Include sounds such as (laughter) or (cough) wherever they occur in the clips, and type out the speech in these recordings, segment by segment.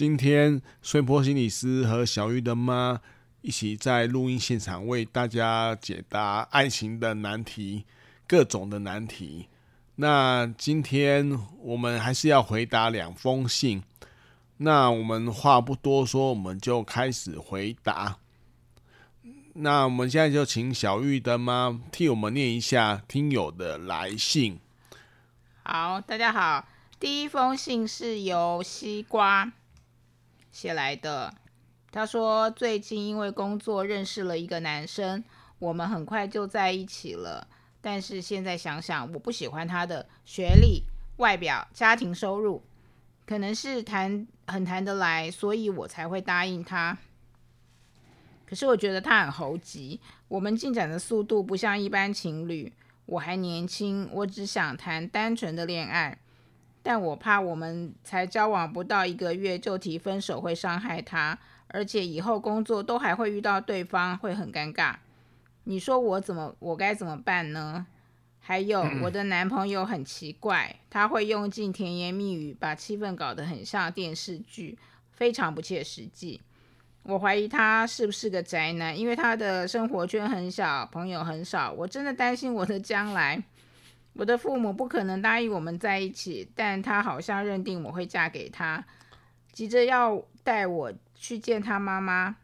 今天，穗波心理师和小玉的妈一起在录音现场为大家解答爱情的难题，各种的难题。那今天我们还是要回答两封信。那我们话不多说，我们就开始回答。那我们现在就请小玉的妈替我们念一下听友的来信。好，大家好，第一封信是由西瓜写来的，他说最近因为工作认识了一个男生，我们很快就在一起了。但是现在想想，我不喜欢他的学历、外表、家庭收入，可能是谈很谈得来，所以我才会答应他。可是我觉得他很猴急，我们进展的速度不像一般情侣。我还年轻，我只想谈单纯的恋爱。但我怕我们才交往不到一个月就提分手会伤害他，而且以后工作都还会遇到对方，会很尴尬。你说我怎么，我该怎么办呢？还有我的男朋友很奇怪，他会用尽甜言蜜语，把气氛搞得很像电视剧，非常不切实际。我怀疑他是不是个宅男，因为他的生活圈很小，朋友很少。我真的担心我的将来。我的父母不可能答应我们在一起，但他好像认定我会嫁给他，急着要带我去见他妈妈，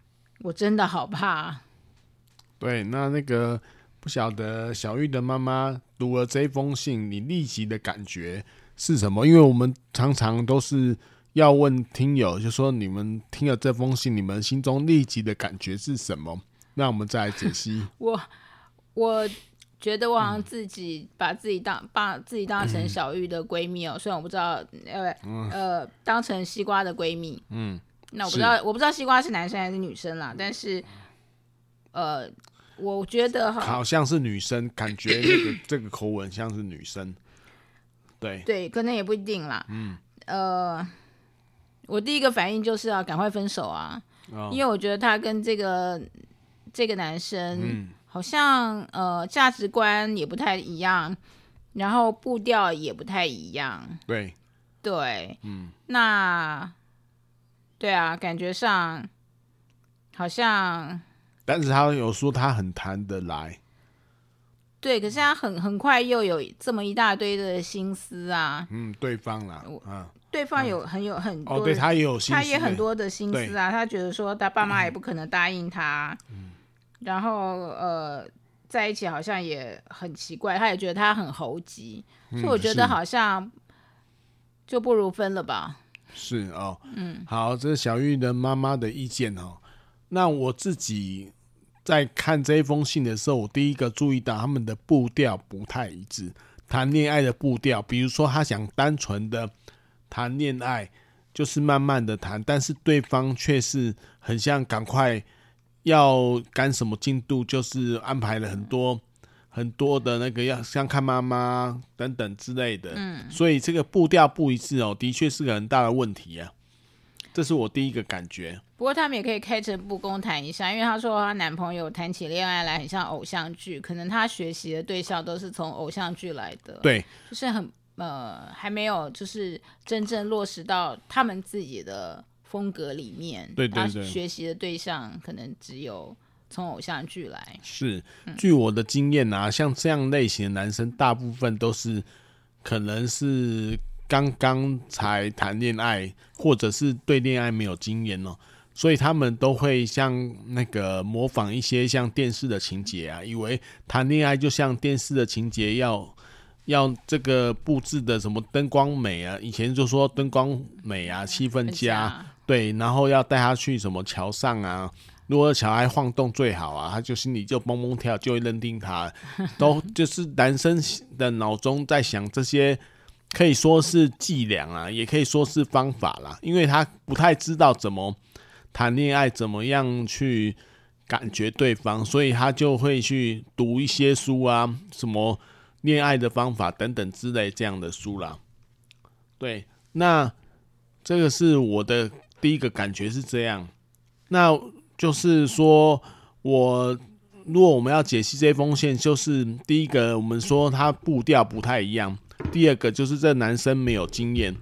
我真的好怕。对，那那个不晓得小玉的妈妈读了这封信，你立即的感觉是什么？因为我们常常都是要问听友，就说你们听了这封信，你们心中立即的感觉是什么？那我们再来解析。我 (laughs) 我。觉得我好像自己把自己当把自己当成小玉的闺蜜哦、喔，虽然我不知道，呃呃，当成西瓜的闺蜜，嗯，那我不知道，我不知道西瓜是男生还是女生啦，但是，呃，我觉得好像是女生，感觉这个这个口吻像是女生，对。对，可能也不一定啦，嗯，呃，我第一个反应就是要赶快分手啊，哦、因为我觉得他跟这个这个男生，嗯。好像呃价值观也不太一样，然后步调也不太一样。对对，嗯，那对啊，感觉上好像，但是他有说他很谈得来。对，可是他很很快又有这么一大堆的心思啊。嗯，对方啦，嗯，对方有很有很多，哦，对他也有心思，他也很多的心思啊。他觉得说他爸妈也不可能答应他。嗯。然后呃，在一起好像也很奇怪，他也觉得他很猴急，嗯、所以我觉得好像就不如分了吧。是哦，嗯，好，这是小玉的妈妈的意见哦。那我自己在看这一封信的时候，我第一个注意到他们的步调不太一致，谈恋爱的步调，比如说他想单纯的谈恋爱，就是慢慢的谈，但是对方却是很像赶快。要赶什么进度，就是安排了很多很多的那个，要像看妈妈等等之类的。嗯，所以这个步调不一致哦，的确是个很大的问题啊。这是我第一个感觉。不过他们也可以开诚布公谈一下，因为她说她男朋友谈起恋爱来很像偶像剧，可能她学习的对象都是从偶像剧来的。对，就是很呃还没有就是真正落实到他们自己的。风格里面，对对对，他学习的对象可能只有从偶像剧来。是，据我的经验啊，嗯、像这样类型的男生，大部分都是可能是刚刚才谈恋爱，或者是对恋爱没有经验哦。所以他们都会像那个模仿一些像电视的情节啊，以为谈恋爱就像电视的情节，要要这个布置的什么灯光美啊，以前就说灯光美啊，气氛佳，对，然后要带他去什么桥上啊。如果桥还晃动最好啊，他就心里就蹦蹦跳，就会认定他，都 (laughs) 就是男生的脑中在想这些，可以说是伎俩啊，也可以说是方法啦，因为他不太知道怎么谈恋爱，怎么样去感觉对方，所以他就会去读一些书啊，什么恋爱的方法等等之类这样的书啦。对，那这个是我的第一个感觉是这样，那。就是说，我如果我们要解析这封信，就是第一个，我们说他步调不太一样；第二个，就是这男生没有经验；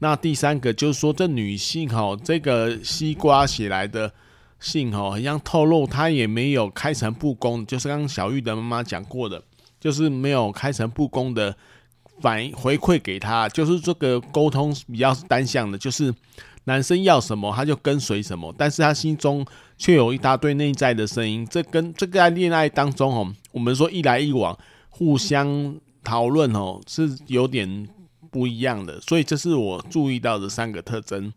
那第三个，就是说这女性哦，这个西瓜写来的信哦，好像透露她也没有开诚布公，就是刚刚小玉的妈妈讲过的，就是没有开诚布公的反回馈给他，就是这个沟通比较单向的，就是。男生要什么，他就跟随什么，但是他心中却有一大堆内在的声音。这跟这个在恋爱当中哦，我们说一来一往，互相讨论哦，是有点不一样的。所以这是我注意到的三个特征。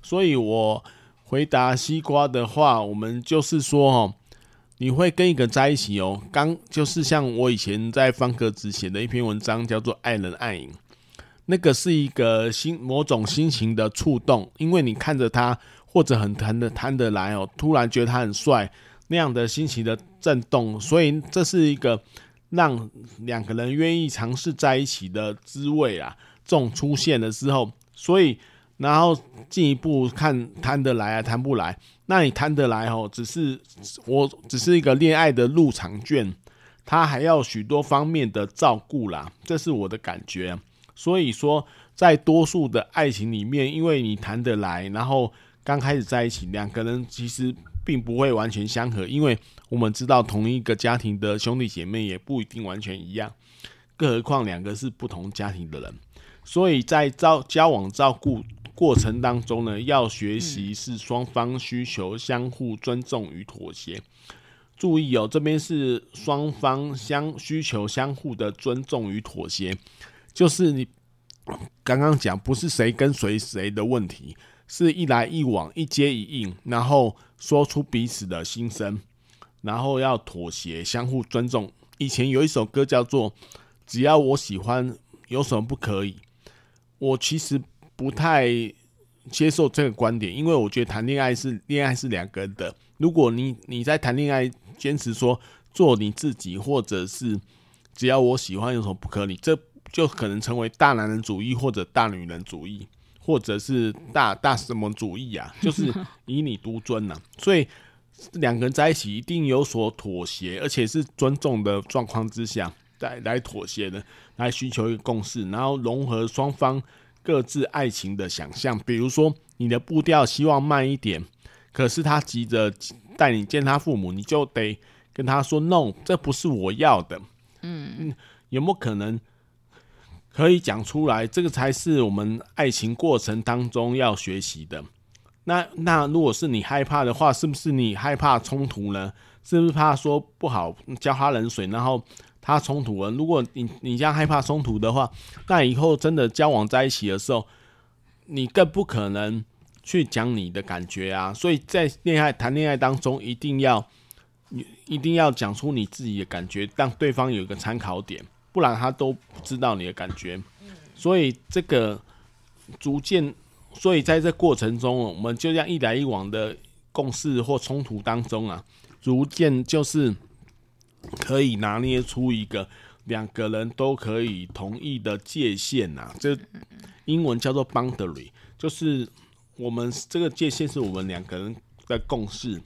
所以我回答西瓜的话，我们就是说哦，你会跟一个在一起哦，刚就是像我以前在方格子写的一篇文章，叫做《爱人爱影》。那个是一个心某种心情的触动，因为你看着他，或者很谈的谈得来哦，突然觉得他很帅，那样的心情的震动，所以这是一个让两个人愿意尝试在一起的滋味啊。这种出现了之后，所以然后进一步看谈得来啊，谈不来，那你谈得来哦，只是我只是一个恋爱的入场券，他还要许多方面的照顾啦，这是我的感觉。所以说，在多数的爱情里面，因为你谈得来，然后刚开始在一起，两个人其实并不会完全相合，因为我们知道同一个家庭的兄弟姐妹也不一定完全一样，更何况两个是不同家庭的人，所以在交交往照顾过程当中呢，要学习是双方需求相互尊重与妥协。注意哦，这边是双方相需求相互的尊重与妥协。就是你刚刚讲，不是谁跟随谁的问题，是一来一往，一接一应，然后说出彼此的心声，然后要妥协，相互尊重。以前有一首歌叫做《只要我喜欢》，有什么不可以？我其实不太接受这个观点，因为我觉得谈恋爱是恋爱是两个人的。如果你你在谈恋爱坚持说做你自己，或者是只要我喜欢，有什么不可以？这就可能成为大男人主义，或者大女人主义，或者是大大什么主义啊？(laughs) 就是以你独尊呐、啊。所以两个人在一起一定有所妥协，而且是尊重的状况之下，来来妥协的，来寻求一个共识，然后融合双方各自爱情的想象。比如说，你的步调希望慢一点，可是他急着带你见他父母，你就得跟他说：“No，这不是我要的。”嗯，有没有可能？可以讲出来，这个才是我们爱情过程当中要学习的。那那如果是你害怕的话，是不是你害怕冲突呢？是不是怕说不好浇他冷水，然后他冲突了？如果你你这样害怕冲突的话，那以后真的交往在一起的时候，你更不可能去讲你的感觉啊。所以在恋爱谈恋爱当中，一定要你一定要讲出你自己的感觉，让对方有一个参考点。不然他都不知道你的感觉，所以这个逐渐，所以在这过程中，我们就这样一来一往的共事或冲突当中啊，逐渐就是可以拿捏出一个两个人都可以同意的界限呐。这英文叫做 boundary，就是我们这个界限是我们两个人的共识。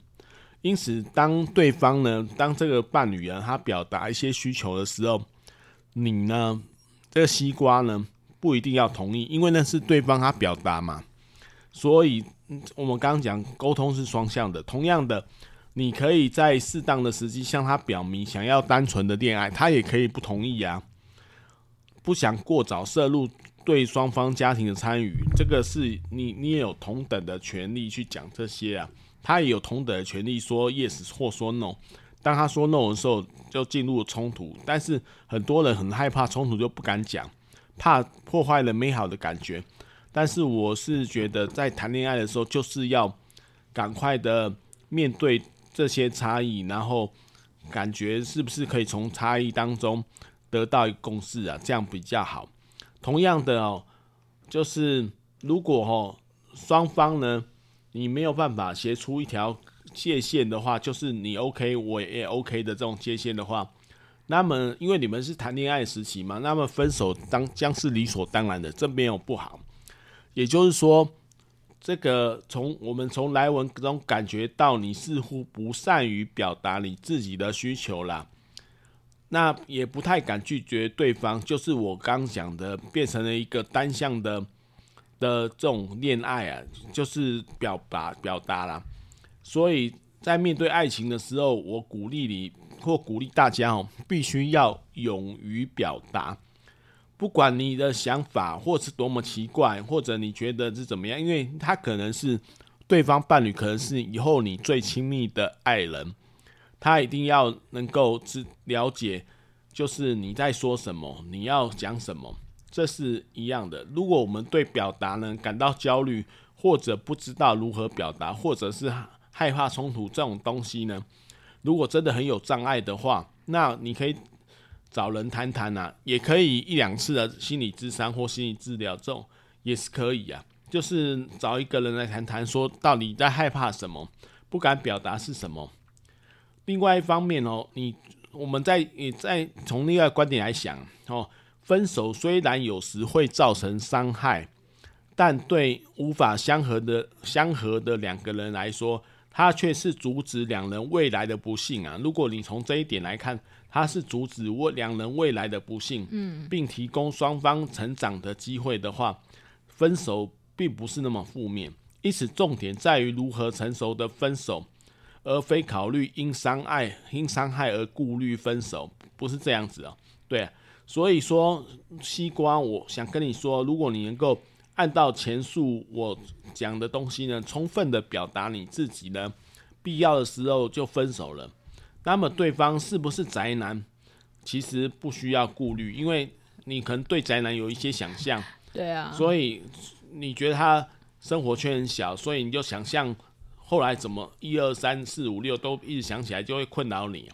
因此，当对方呢，当这个伴侣啊，他表达一些需求的时候，你呢？这个西瓜呢，不一定要同意，因为那是对方他表达嘛。所以，我们刚刚讲沟通是双向的。同样的，你可以在适当的时机向他表明想要单纯的恋爱，他也可以不同意啊。不想过早涉入对双方家庭的参与，这个是你你也有同等的权利去讲这些啊，他也有同等的权利说 yes 或说 no。当他说 no 的时候，就进入了冲突。但是很多人很害怕冲突，就不敢讲，怕破坏了美好的感觉。但是我是觉得，在谈恋爱的时候，就是要赶快的面对这些差异，然后感觉是不是可以从差异当中得到一个共识啊？这样比较好。同样的哦，就是如果哦双方呢，你没有办法写出一条界限的话，就是你 OK 我也 OK 的这种界限的话，那么因为你们是谈恋爱时期嘛，那么分手当将是理所当然的，这没有不好。也就是说，这个从我们从来文中感觉到你似乎不善于表达你自己的需求啦，那也不太敢拒绝对方，就是我刚讲的，变成了一个单向的的这种恋爱啊，就是表达表达啦。所以在面对爱情的时候，我鼓励你或鼓励大家哦，必须要勇于表达，不管你的想法或是多么奇怪，或者你觉得是怎么样，因为他可能是对方伴侣，可能是以后你最亲密的爱人，他一定要能够知了解，就是你在说什么，你要讲什么，这是一样的。如果我们对表达呢感到焦虑，或者不知道如何表达，或者是害怕冲突这种东西呢，如果真的很有障碍的话，那你可以找人谈谈呐，也可以一两次的心理咨商或心理治疗，这种也是可以啊。就是找一个人来谈谈，说到底在害怕什么，不敢表达是什么。另外一方面哦，你我们在也在从另外观点来想哦，分手虽然有时会造成伤害，但对无法相合的相合的两个人来说，它却是阻止两人未来的不幸啊！如果你从这一点来看，他是阻止我两人未来的不幸，嗯，并提供双方成长的机会的话，分手并不是那么负面。因此，重点在于如何成熟的分手，而非考虑因伤害因伤害而顾虑分手，不是这样子哦。对啊，所以说西瓜，我想跟你说，如果你能够。按照前述我讲的东西呢，充分的表达你自己呢，必要的时候就分手了。那么对方是不是宅男，其实不需要顾虑，因为你可能对宅男有一些想象，对啊，所以你觉得他生活圈很小，所以你就想象后来怎么一二三四五六都一直想起来就会困扰你。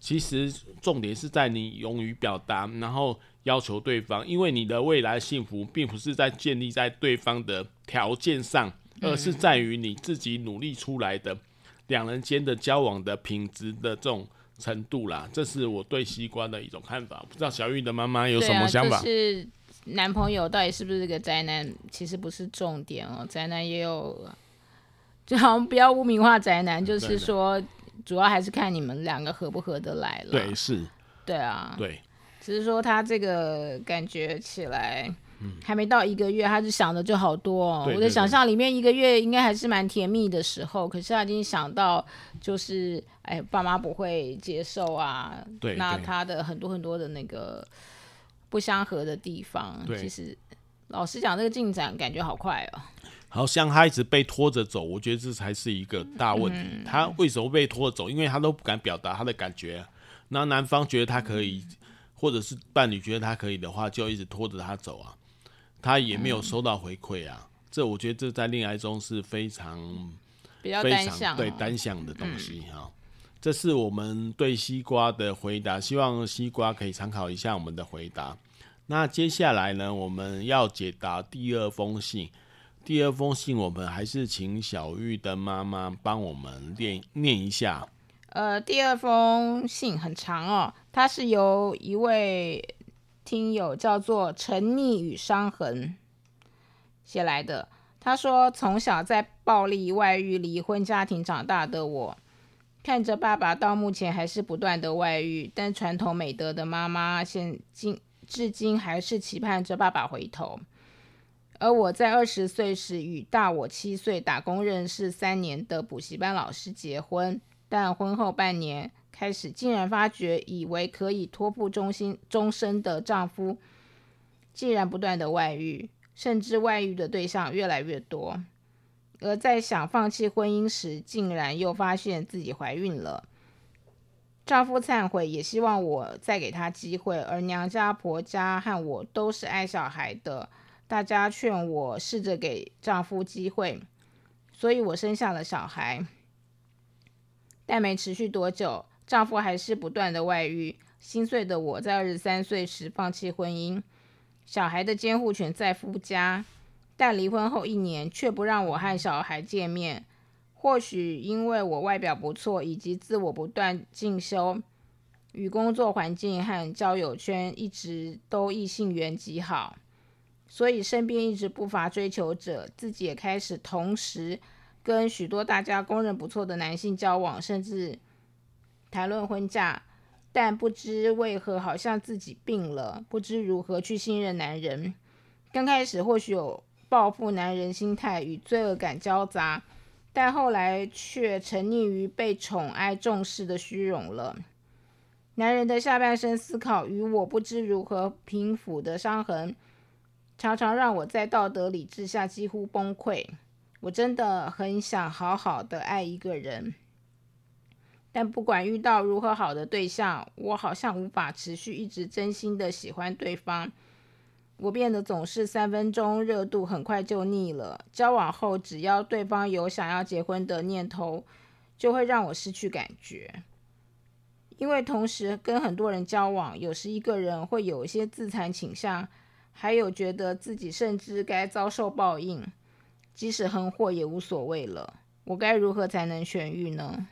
其实重点是在你勇于表达，然后要求对方，因为你的未来幸福并不是在建立在对方的条件上，而是在于你自己努力出来的两人间的交往的品质的这种程度啦。这是我对西瓜的一种看法，不知道小玉的妈妈有什么想法？是男朋友到底是不是这个宅男？其实不是重点哦，宅男也有，就好像不要污名化宅男，就是说。主要还是看你们两个合不合得来了。对，是。对啊。对。只是说他这个感觉起来，还没到一个月，他就想的就好多哦。对对对，我的想象里面，一个月应该还是蛮甜蜜的时候，可是他已经想到，就是哎，爸妈不会接受啊。对，对。那他的很多很多的那个不相合的地方，其实老实讲，这个进展感觉好快哦。好像他一直被拖着走，我觉得这才是一个大问题。嗯、他为什么被拖着走？因为他都不敢表达他的感觉。那男方觉得他可以，或者是伴侣觉得他可以的话，就一直拖着他走啊。他也没有收到回馈啊。嗯、这我觉得这在恋爱中是非常比较单向、哦、对单向的东西哈、嗯。这是我们对西瓜的回答，希望西瓜可以参考一下我们的回答。那接下来呢，我们要解答第二封信。第二封信，我们还是请小玉的妈妈帮我们念念一下。呃，第二封信很长哦，它是由一位听友叫做“沉溺与伤痕”写来的。他说：“从小在暴力、外遇、离婚家庭长大的我，看着爸爸到目前还是不断的外遇，但传统美德的妈妈现今至今还是期盼着爸爸回头。”而我在二十岁时与大我七岁、打工认识三年的补习班老师结婚，但婚后半年开始，竟然发觉以为可以托付终心终身的丈夫，竟然不断的外遇，甚至外遇的对象越来越多。而在想放弃婚姻时，竟然又发现自己怀孕了。丈夫忏悔，也希望我再给他机会。而娘家婆家和我都是爱小孩的，大家劝我试着给丈夫机会，所以我生下了小孩。但没持续多久，丈夫还是不断的外遇。心碎的我在二十三岁时放弃婚姻，小孩的监护权在夫家，但离婚后一年却不让我和小孩见面。或许因为我外表不错，以及自我不断进修，与工作环境和交友圈一直都异性缘极好，所以身边一直不乏追求者，自己也开始同时跟许多大家公认不错的男性交往，甚至谈论婚嫁。但不知为何，好像自己病了，不知如何去信任男人。刚开始或许有报复男人心态与罪恶感交杂。但后来却沉溺于被宠爱、重视的虚荣了。男人的下半身思考与我不知如何平抚的伤痕，常常让我在道德理智下几乎崩溃。我真的很想好好的爱一个人，但不管遇到如何好的对象，我好像无法持续一直真心的喜欢对方。我变得总是三分钟热度，很快就腻了。交往后，只要对方有想要结婚的念头，就会让我失去感觉。因为同时跟很多人交往，有时一个人会有一些自残倾向，还有觉得自己甚至该遭受报应，即使横祸也无所谓了。我该如何才能痊愈呢？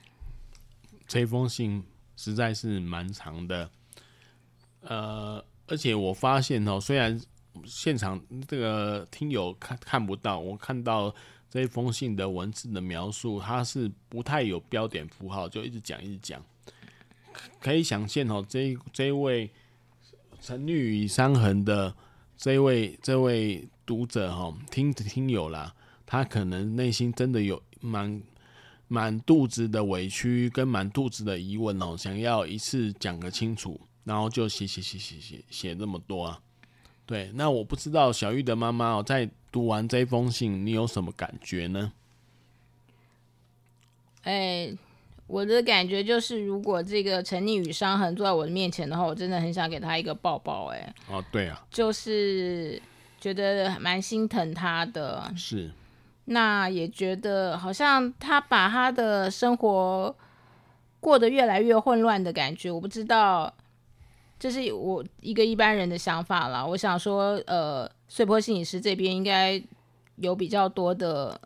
这封信实在是蛮长的，呃，而且我发现哦，虽然。现场这个听友看看不到，我看到这封信的文字的描述，它是不太有标点符号，就一直讲一直讲。可以想见哦，这这位沉溺于伤痕的这位这位读者哈，听听友啦，他可能内心真的有满满肚子的委屈跟满肚子的疑问哦，想要一次讲个清楚，然后就写写写写写写那么多啊。对，那我不知道小玉的妈妈哦，在读完这封信，你有什么感觉呢？哎，我的感觉就是，如果这个沉溺与伤痕坐在我的面前的话，我真的很想给他一个抱抱。哎，哦，对啊，就是觉得蛮心疼他的，是，那也觉得好像他把他的生活过得越来越混乱的感觉，我不知道。这是我一个一般人的想法啦。我想说，呃，碎坡心理师这边应该有比较多的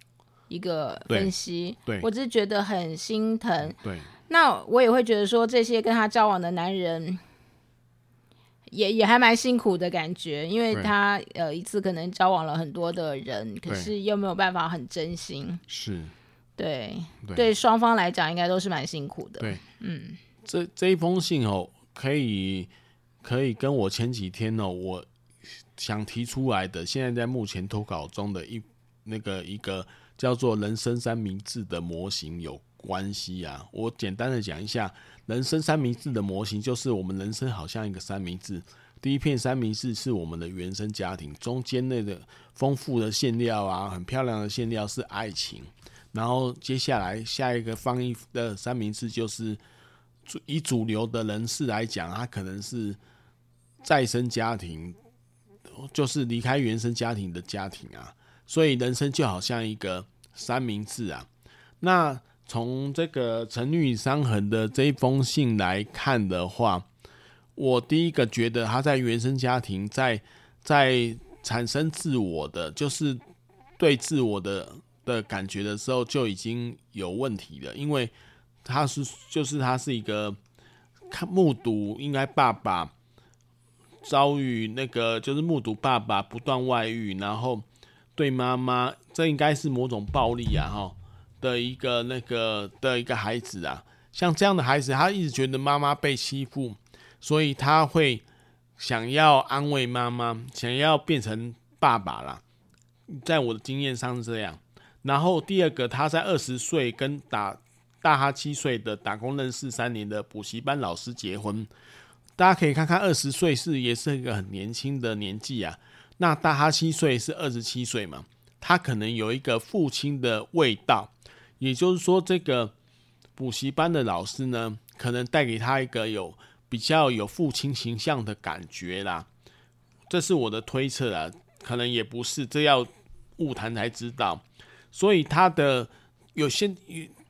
一个分析。对，对，我只是觉得很心疼。对，那我也会觉得说，这些跟他交往的男人也也还蛮辛苦的感觉，因为他呃一次可能交往了很多的人，可是又没有办法很真心。是，对，对双方来讲应该都是蛮辛苦的。对，嗯，这这一封信哦，可以。可以跟我前几天呢、喔，我想提出来的，现在在目前投稿中的一那个一个叫做“人生三明治”的模型有关系啊。我简单的讲一下，“人生三明治”的模型就是我们人生好像一个三明治，第一片三明治是我们的原生家庭，中间那个丰富的馅料啊，很漂亮的馅料是爱情，然后接下来下一个放一的三明治就是以主流的人士来讲，它可能是。再生家庭就是离开原生家庭的家庭啊，所以人生就好像一个三明治啊。那从这个沉溺与伤痕的这一封信来看的话，我第一个觉得他在原生家庭在在产生自我的，就是对自我的的感觉的时候就已经有问题了，因为他是就是他是一个看目睹应该爸爸。遭遇那个就是目睹爸爸不断外遇，然后对妈妈，这应该是某种暴力啊，哈的一个那个的一个孩子啊，像这样的孩子，他一直觉得妈妈被欺负，所以他会想要安慰妈妈，想要变成爸爸啦。在我的经验上是这样。然后第二个，他在二十岁跟打大他七岁的打工认识三年的补习班老师结婚。大家可以看看，二十岁是也是一个很年轻的年纪啊。那大他七岁是二十七岁嘛，他可能有一个父亲的味道，也就是说，这个补习班的老师呢，可能带给他一个有比较有父亲形象的感觉啦。这是我的推测啊，可能也不是，这要误谈才知道。所以他的有些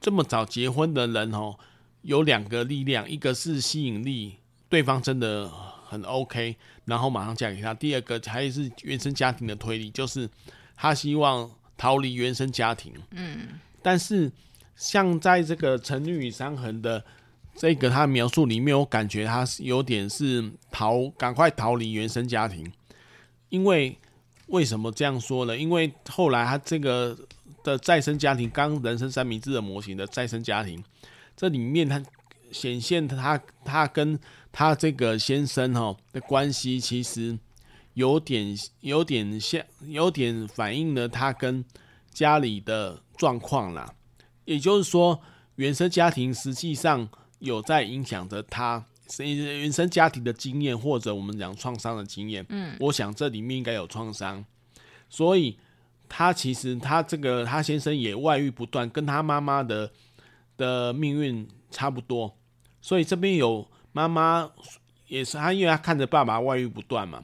这么早结婚的人哦，有两个力量，一个是吸引力，对方真的很 OK，然后马上嫁给他；第二个还是原生家庭的推理，就是他希望逃离原生家庭。嗯，但是像在这个《成女与伤痕》的这个他描述里面，我感觉他是有点是逃，赶快逃离原生家庭，因为为什么这样说呢？因为后来他这个。的再生家庭，刚人生三明治的模型的再生家庭，这里面他显现他他跟他这个先生哈的关系，其实有点有点像，有点反映了他跟家里的状况啦。也就是说，原生家庭实际上有在影响着他，原生家庭的经验或者我们讲创伤的经验。嗯，我想这里面应该有创伤，所以。他其实他这个他先生也外遇不断，跟他妈妈的的命运差不多，所以这边有妈妈也是他，因为他看着爸爸外遇不断嘛，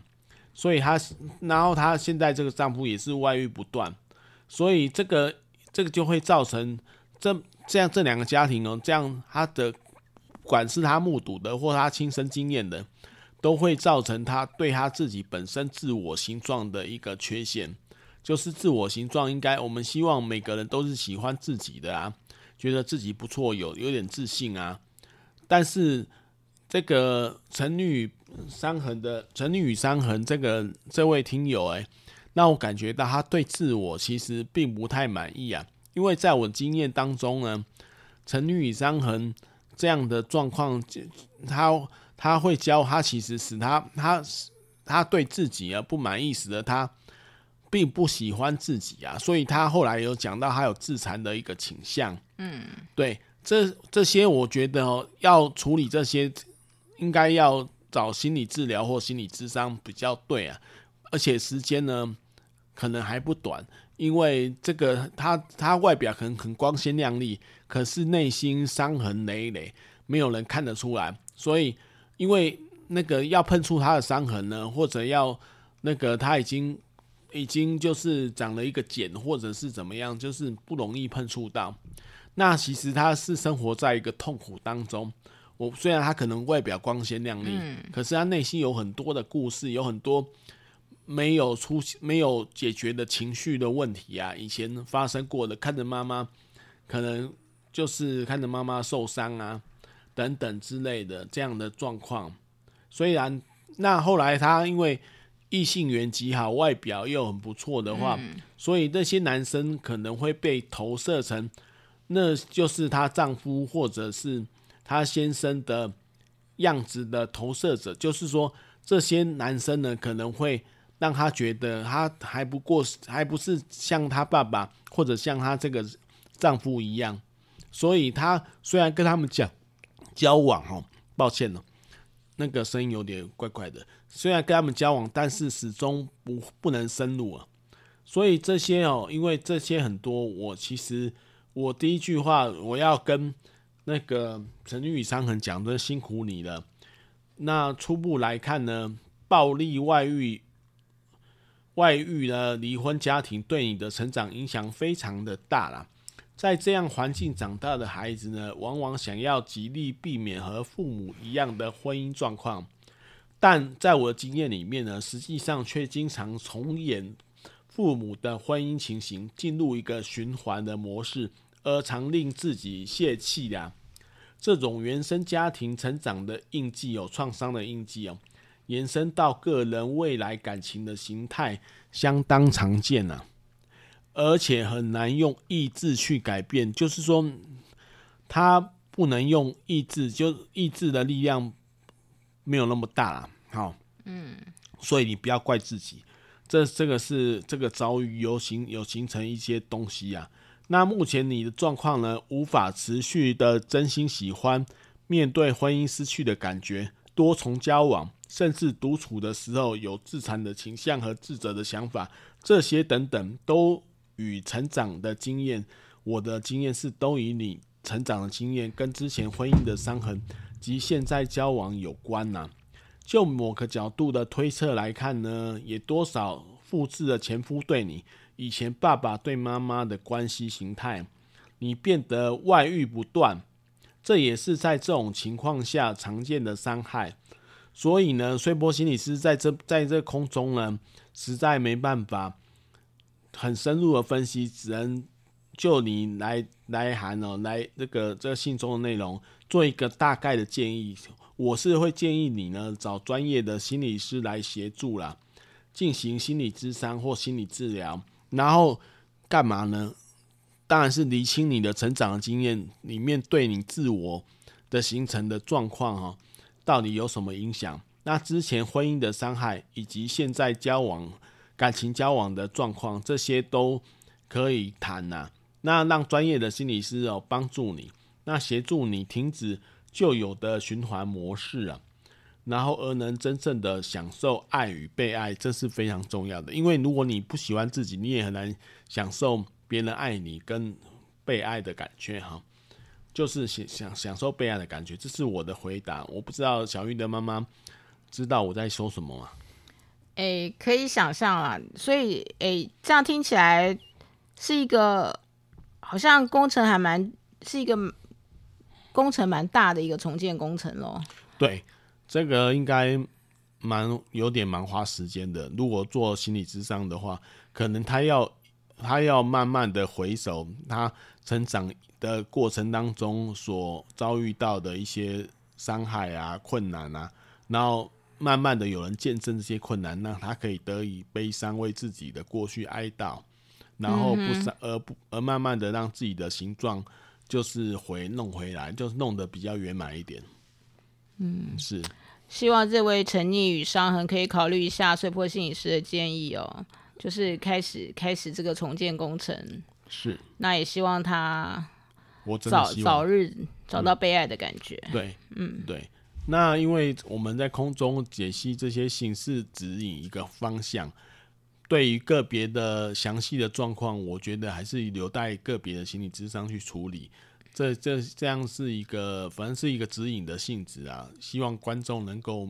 所以他然后他现在这个丈夫也是外遇不断，所以这个这个就会造成这这样这两个家庭哦，这样他的不管是他目睹的或他亲身经验的，都会造成他对他自己本身自我形状的一个缺陷。就是自我形状，应该我们希望每个人都是喜欢自己的啊，觉得自己不错，有有点自信啊。但是这个成女伤痕的成女与伤痕这个这位听友哎，那我感觉到他对自我其实并不太满意啊。因为在我经验当中呢，成女与伤痕这样的状况，他他会教他，其实使他他他对自己而不满意，使得他。并不喜欢自己啊，所以他后来有讲到他有自残的一个倾向。嗯，对，这这些我觉得哦，要处理这些，应该要找心理治疗或心理咨商比较对啊。而且时间呢，可能还不短，因为这个他他外表很很光鲜亮丽，可是内心伤痕累累，没有人看得出来。所以，因为那个要碰触他的伤痕呢，或者要那个他已经。已经就是长了一个茧，或者是怎么样，就是不容易碰触到。那其实他是生活在一个痛苦当中。我虽然他可能外表光鲜亮丽，嗯，可是他内心有很多的故事，有很多没有出、没有解决的情绪的问题啊。以前发生过的，看着妈妈，可能就是看着妈妈受伤啊，等等之类的这样的状况。虽然那后来他因为。异性缘极好，外表又很不错的话，嗯，所以那些男生可能会被投射成，那就是她丈夫或者是她先生的样子的投射者。就是说，这些男生呢，可能会让她觉得她还不过，还不是像她爸爸或者像她这个丈夫一样。所以她虽然跟他们讲交往，哦，抱歉了。那个声音有点怪怪的，虽然跟他们交往，但是始终不不能深入啊。所以这些哦，因为这些很多，我其实我第一句话我要跟那个成女与伤痕讲的辛苦你了。那初步来看呢，暴力外遇、外遇的离婚家庭对你的成长影响非常的大啦。在这样环境长大的孩子呢，往往想要极力避免和父母一样的婚姻状况，但在我的经验里面呢，实际上却经常重演父母的婚姻情形，进入一个循环的模式，而常令自己泄气呀。这种原生家庭成长的印记，有创伤的印记哦，延伸到个人未来感情的形态，相当常见呐。而且很难用意志去改变，就是说，他不能用意志，就意志的力量没有那么大了。好，嗯，所以你不要怪自己，这这个是这个遭遇有形有形成一些东西啊。那目前你的状况呢，无法持续的真心喜欢，面对婚姻失去的感觉，多重交往，甚至独处的时候有自残的倾向和自责的想法，这些等等都与成长的经验，我的经验是都与你成长的经验跟之前婚姻的伤痕及现在交往有关呐、就某个角度的推测来看呢，也多少复制了前夫对你以前爸爸对妈妈的关系形态，你变得外遇不断。这也是在这种情况下常见的伤害，所以呢，碎波心理师在这在这空中呢，实在没办法很深入的分析，只能就你来来函哦，来这个这个信中的内容做一个大概的建议。我是会建议你呢，找专业的心理师来协助啦，进行心理咨商或心理治疗，然后干嘛呢？当然是厘清你的成长经验里面对你自我的形成的状况哈，到底有什么影响？那之前婚姻的伤害以及现在交往感情交往的状况，这些都可以谈呐。那让专业的心理师哦帮助你，那协助你停止旧有的循环模式啊，然后而能真正的享受爱与被爱，这是非常重要的。因为如果你不喜欢自己，你也很难享受。别人爱你跟被爱的感觉哈，就是享享享受被爱的感觉，这是我的回答。我不知道小玉的妈妈知道我在说什么吗？诶、欸，可以想象啊。所以诶、欸，这样听起来是一个好像工程还蛮是一个工程蛮大的一个重建工程咯。对，这个应该蛮有点蛮花时间的。如果做心理智商的话，可能他要。他要慢慢的回首他成长的过程当中所遭遇到的一些伤害啊、困难啊，然后慢慢的有人见证这些困难，让他可以得以悲伤，为自己的过去哀悼，然后不伤而不而慢慢的让自己的形状就是回弄回来，就是弄得比较圆满一点。嗯，是。希望这位沉溺与伤痕可以考虑一下碎破心理师的建议哦。就是开始开始这个重建工程，是。那也希望他我早早日找到被爱的感觉。嗯、对，嗯，对。那因为我们在空中解析这些形式指引一个方向，对于个别的详细的状况，我觉得还是留待个别的心理咨商去处理。这这这样是一个，反正是一个指引的性质啊。希望观众能够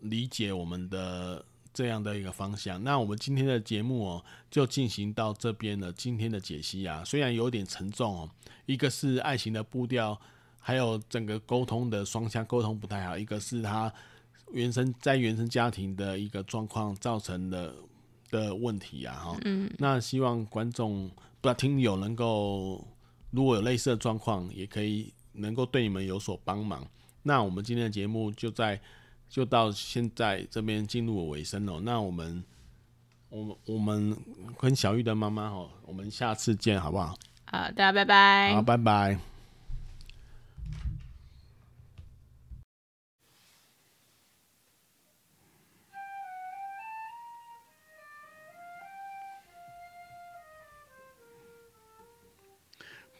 理解我们的。这样的一个方向，那我们今天的节目哦，就进行到这边了。今天的解析啊，虽然有点沉重哦，一个是爱情的步调，还有整个沟通的双向沟通不太好，一个是他原生在原生家庭的一个状况造成的的问题啊，哈。嗯。那希望观众不要听友能够，如果有类似的状况，也可以能够对你们有所帮忙。那我们今天的节目就在。就到现在这边进入尾声了，那我们，我们我们跟小玉的妈妈哦，我们下次见好不好？好，大家拜拜。好，拜拜。